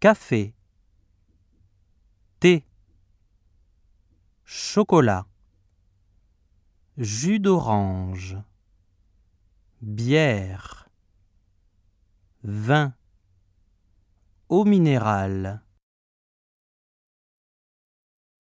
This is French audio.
café, thé, chocolat, jus d'orange, bière, vin, eau minérale.